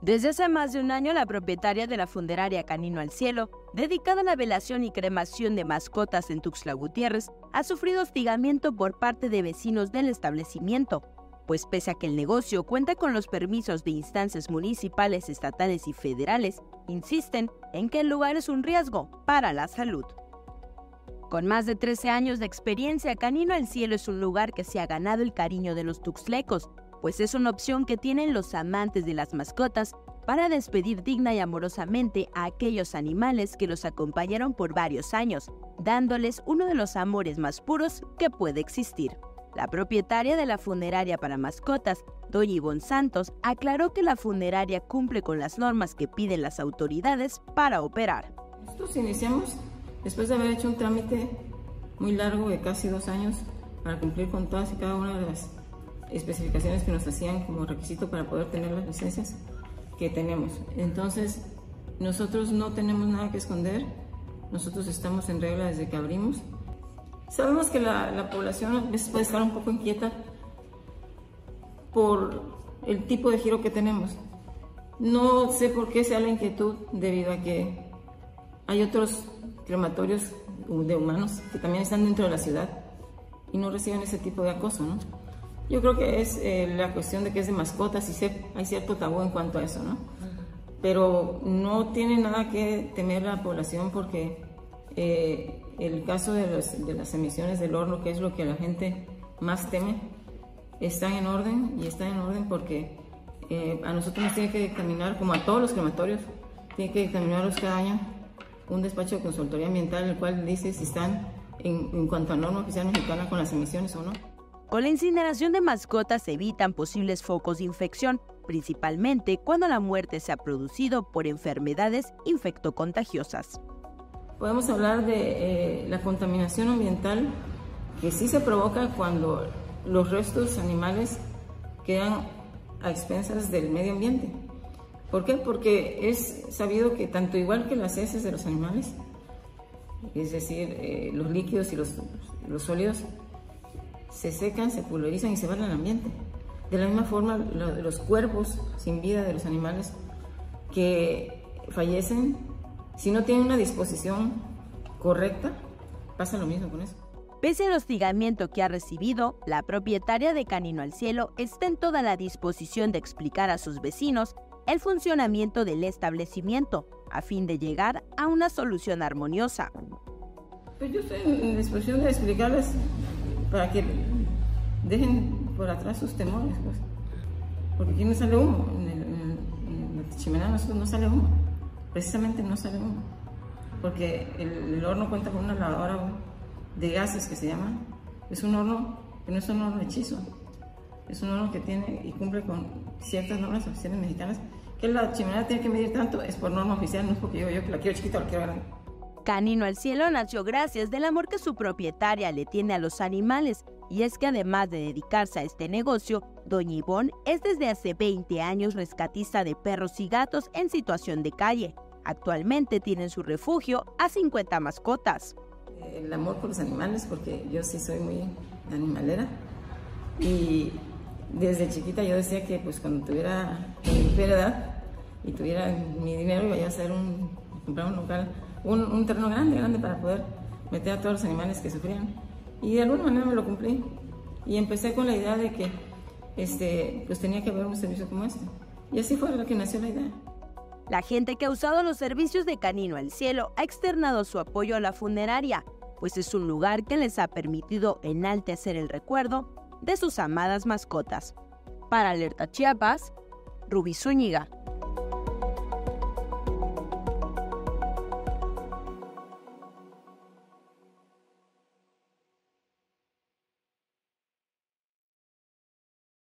Desde hace más de un año, la propietaria de la funeraria Canino al Cielo, dedicada a la velación y cremación de mascotas en Tuxtla Gutiérrez, ha sufrido hostigamiento por parte de vecinos del establecimiento, pues pese a que el negocio cuenta con los permisos de instancias municipales, estatales y federales, insisten en que el lugar es un riesgo para la salud. Con más de 13 años de experiencia, Canino al Cielo es un lugar que se ha ganado el cariño de los tuxlecos, pues es una opción que tienen los amantes de las mascotas para despedir digna y amorosamente a aquellos animales que los acompañaron por varios años, dándoles uno de los amores más puros que puede existir. La propietaria de la funeraria para mascotas, Doña Ivonne Santos, aclaró que la funeraria cumple con las normas que piden las autoridades para operar. Nosotros iniciamos después de haber hecho un trámite muy largo de casi dos años para cumplir con todas y cada una de las especificaciones que nos hacían como requisito para poder tener las licencias que tenemos. Entonces, nosotros no tenemos nada que esconder, nosotros estamos en regla desde que abrimos. Sabemos que la, la población a veces puede estar un poco inquieta por el tipo de giro que tenemos. No sé por qué sea la inquietud debido a que hay otros crematorios de humanos que también están dentro de la ciudad y no reciben ese tipo de acoso, ¿no? Yo creo que es eh, la cuestión de que es de mascotas y hay cierto tabú en cuanto a eso, ¿no? Pero no tiene nada que temer la población porque eh, el caso de, las emisiones del horno, que es lo que la gente más teme, están en orden y están en orden porque eh, a nosotros nos tiene que dictaminar, como a todos los crematorios, tiene que dictaminarlos cada año un despacho de consultoría ambiental, el cual dice si están en, en cuanto a norma oficial mexicana con las emisiones o no. Con la incineración de mascotas se evitan posibles focos de infección, principalmente cuando la muerte se ha producido por enfermedades infectocontagiosas. Podemos hablar de eh, la contaminación ambiental que sí se provoca cuando los restos animales quedan a expensas del medio ambiente. ¿Por qué? Porque es sabido que tanto igual que las heces de los animales, es decir, eh, los líquidos y los, los sólidos, se secan, se pulverizan y se van al ambiente. De la misma forma, los cuerpos sin vida de los animales que fallecen, si no tienen una disposición correcta, pasa lo mismo con eso. Pese al hostigamiento que ha recibido, la propietaria de Canino al Cielo está en toda la disposición de explicar a sus vecinos el funcionamiento del establecimiento a fin de llegar a una solución armoniosa. Pues yo estoy en disposición de explicarles para que dejen por atrás sus temores, pues. Porque aquí no sale humo, en, el, en, no, sale humo, precisamente no sale humo, porque el, horno cuenta con una lavadora de gases que se llama, es un horno que no es un horno hechizo, es un horno que tiene y cumple con ciertas normas oficiales mexicanas, que la chimenea tiene que medir tanto, es por norma oficial, no es porque yo, yo la quiero chiquita o la quiero grande. Canino al Cielo nació gracias del amor que su propietaria le tiene a los animales, y es que además de dedicarse a este negocio, Doña Ivonne es desde hace 20 años rescatista de perros y gatos en situación de calle. Actualmente tienen su refugio a 50 mascotas. El amor por los animales, porque yo sí soy muy animalera. Y desde chiquita yo decía que pues cuando tuviera, mi edad y tuviera mi dinero iba a hacer un, comprar un local un, terreno grande, grande para poder meter a todos los animales que sufrían. Y de alguna manera me lo cumplí. Y empecé con la idea de que este, pues tenía que haber un servicio como este. Y así fue la que nació la idea. La gente que ha usado los servicios de Canino al Cielo ha externado su apoyo a la funeraria, pues es un lugar que les ha permitido enaltecer el recuerdo de sus amadas mascotas. Para Alerta Chiapas, Rubí Zúñiga.